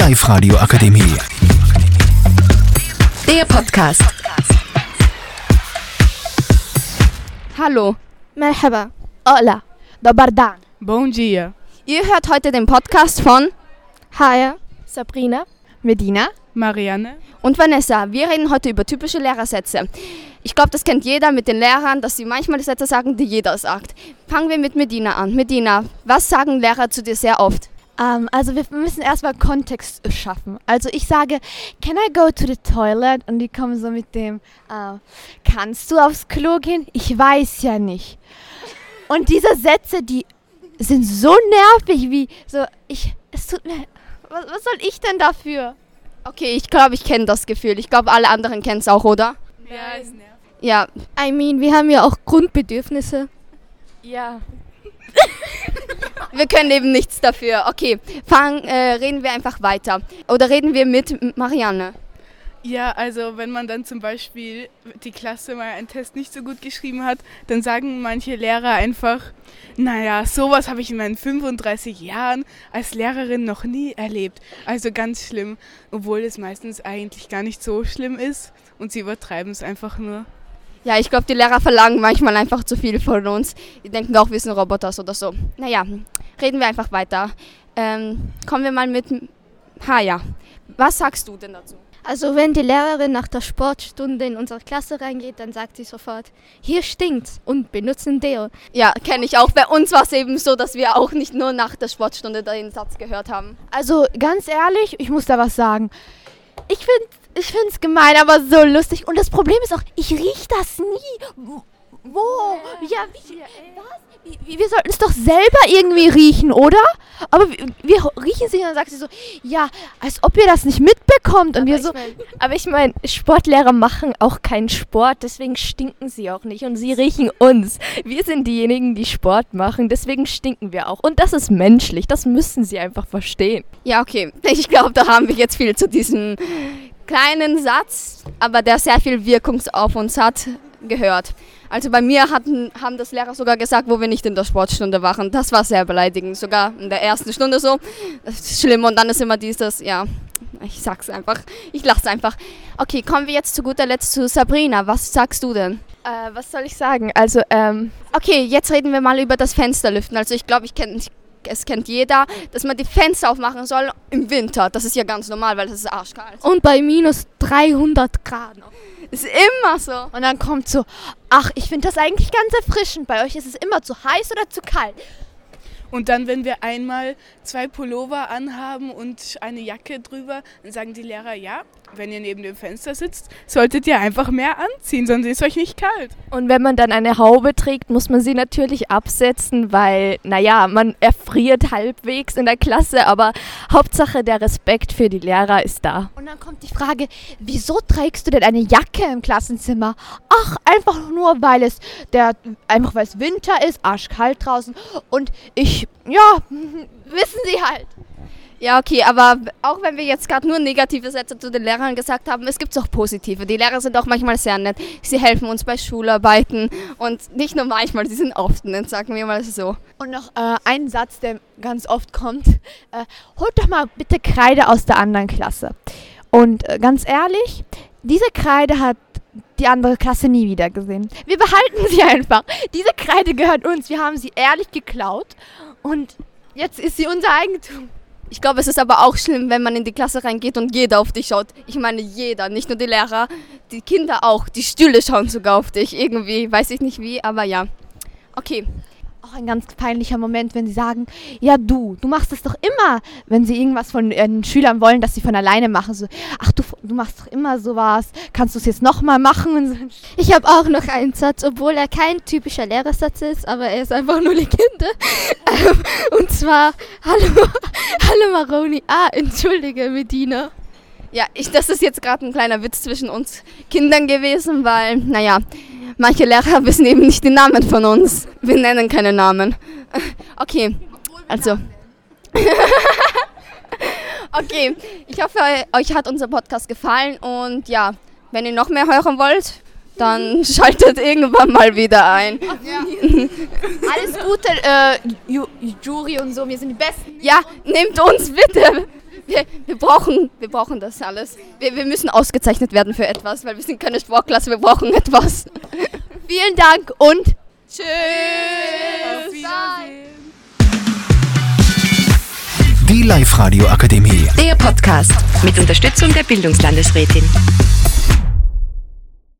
Live Radio Akademie. Der Podcast. Hallo, Merhaba. Hola. Dobar dan. Bom dia. ihr hört heute den Podcast von Hi. Sabrina. Medina. Marianne. und Vanessa. Wir reden heute über typische Lehrersätze. Ich glaube, das kennt jeder mit den Lehrern, dass sie manchmal Sätze sagen, die jeder sagt. Fangen wir mit Medina an. Medina, was sagen Lehrer zu dir sehr oft? Ähm, also wir müssen erstmal Kontext schaffen. Also ich sage, can I go to the toilet? Und die kommen so mit dem, äh, kannst du aufs Klo gehen? Ich weiß ja nicht. Und diese Sätze, die sind so nervig, wie so, ich, es tut mir, was, was soll ich denn dafür? Okay, ich glaube, ich kenne das Gefühl. Ich glaube, alle anderen kennen es auch, oder? Ja, ist nervig. Ja, I mean, wir haben ja auch Grundbedürfnisse. Ja. wir können eben nichts dafür. Okay, fang, äh, reden wir einfach weiter. Oder reden wir mit Marianne. Ja, also wenn man dann zum Beispiel die Klasse mal einen Test nicht so gut geschrieben hat, dann sagen manche Lehrer einfach, naja, sowas habe ich in meinen 35 Jahren als Lehrerin noch nie erlebt. Also ganz schlimm, obwohl es meistens eigentlich gar nicht so schlimm ist und sie übertreiben es einfach nur. Ja, ich glaube, die Lehrer verlangen manchmal einfach zu viel von uns. Die denken auch, wir sind Roboters oder so. Naja, reden wir einfach weiter. Ähm, kommen wir mal mit Haya. Was sagst du denn dazu? Also wenn die Lehrerin nach der Sportstunde in unsere Klasse reingeht, dann sagt sie sofort, hier stinkt's und benutzen Deo. Ja, kenne ich auch. Bei uns war es eben so, dass wir auch nicht nur nach der Sportstunde den Satz gehört haben. Also ganz ehrlich, ich muss da was sagen. Ich finde ich find's gemein, aber so lustig. Und das Problem ist auch, ich riech das nie. Wo? Ja, wie? Was? Wie- Wir sollten es doch selber irgendwie riechen, oder? Aber wir, wir riechen sie und dann sagt sie so, ja, als ob ihr das nicht mitbekommt. Und wir so, Aber ich meine, Sportlehrer machen auch keinen Sport, deswegen stinken sie auch nicht und sie riechen uns. Wir sind diejenigen, die Sport machen, deswegen stinken wir auch. Und das ist menschlich, das müssen sie einfach verstehen. Ja, okay. Ich glaube, da haben wir jetzt viel zu diesem kleinen Satz, aber der sehr viel Wirkung auf uns hat, gehört. Also bei mir hatten, haben das Lehrer sogar gesagt, wo wir nicht in der Sportstunde waren. Das war sehr beleidigend, sogar in der ersten Stunde so. Das ist schlimm und dann ist immer dieses, ja, ich sag's einfach, ich lach's einfach. Okay, kommen wir jetzt zu guter Letzt zu Sabrina. Was sagst du denn? Äh, was soll ich sagen? Also, ähm, Okay, jetzt reden wir mal über das Fensterlüften. Also ich glaube, ich kenn, es kennt jeder, dass man die Fenster aufmachen soll im Winter. Das ist ja ganz normal, weil es ist arschkalt. Und bei minus 300 Grad. Ist immer so. und dann kommt so, ach, ich finde das eigentlich ganz erfrischend. Bei euch ist es immer zu heiß oder zu kalt. Und dann, wenn wir einmal zwei Pullover anhaben und eine Jacke drüber, dann sagen die Lehrer, ja, wenn ihr neben dem Fenster sitzt, solltet ihr einfach mehr anziehen, sonst ist euch nicht kalt. und wenn man dann eine Haube trägt, muss man sie natürlich absetzen, weil, naja, man erfriert halbwegs in der Klasse, aber Hauptsache der Respekt für die Lehrer ist da. Und dann kommt die Frage, wieso trägst du denn eine Jacke im Klassenzimmer? Ach, einfach nur, weil es der einfach weil es Winter ist, arschkalt draußen und ich ja, wissen Sie halt. Ja, okay, aber auch wenn wir jetzt gerade nur negative Sätze zu den Lehrern gesagt haben, es gibt auch positive. Die Lehrer sind auch manchmal sehr nett. Sie helfen uns bei Schularbeiten und nicht nur manchmal, sie sind oft nett, sagen wir mal so. Und noch äh, ein Satz, der ganz oft kommt. Äh, holt doch mal bitte Kreide aus der anderen Klasse. Und äh, ganz ehrlich, diese Kreide hat die andere Klasse nie wieder gesehen. Wir behalten sie einfach. Diese Kreide gehört uns. Wir haben sie ehrlich geklaut. Und jetzt ist sie unser Eigentum. Ich glaube, es ist aber auch schlimm, wenn man in die Klasse reingeht und jeder auf dich schaut. Ich meine jeder, nicht nur die Lehrer, die Kinder auch. Die Stühle schauen sogar auf dich. Irgendwie, weiß ich nicht wie, aber ja. Okay, Auch ein ganz peinlicher Moment, wenn sie sagen, ja du, du machst das doch immer, wenn sie irgendwas von ihren Schülern wollen, dass sie von alleine machen. So, ach du, du machst doch immer sowas, kannst du es jetzt nochmal machen? Und so. Ich habe auch noch einen Satz, obwohl er kein typischer Lehrersatz ist, aber er ist einfach nur Legende. Ähm, Und zwar, hallo, hallo Maroni. Ah, entschuldige, Medina. Ja, ich, das ist jetzt gerade ein kleiner Witz zwischen uns Kindern gewesen, weil, naja, manche Lehrer wissen eben nicht die Namen von uns. Wir nennen keine Namen. Okay, also. okay, ich hoffe, euch hat unser Podcast gefallen und ja, wenn ihr noch mehr hören wollt, dann schaltet irgendwann mal wieder ein. Alles Gute, äh, Ju Jury und so, wir sind die Besten. Ja, nehmt uns bitte. Wir, wir, brauchen, wir brauchen das alles. Wir, wir müssen ausgezeichnet werden für etwas, weil wir sind keine Sportklasse, wir brauchen etwas. Vielen Dank und Tschüss. Auf Wiedersehen. Die Live-Radio Akademie. Der Podcast mit Unterstützung der Bildungslandesrätin.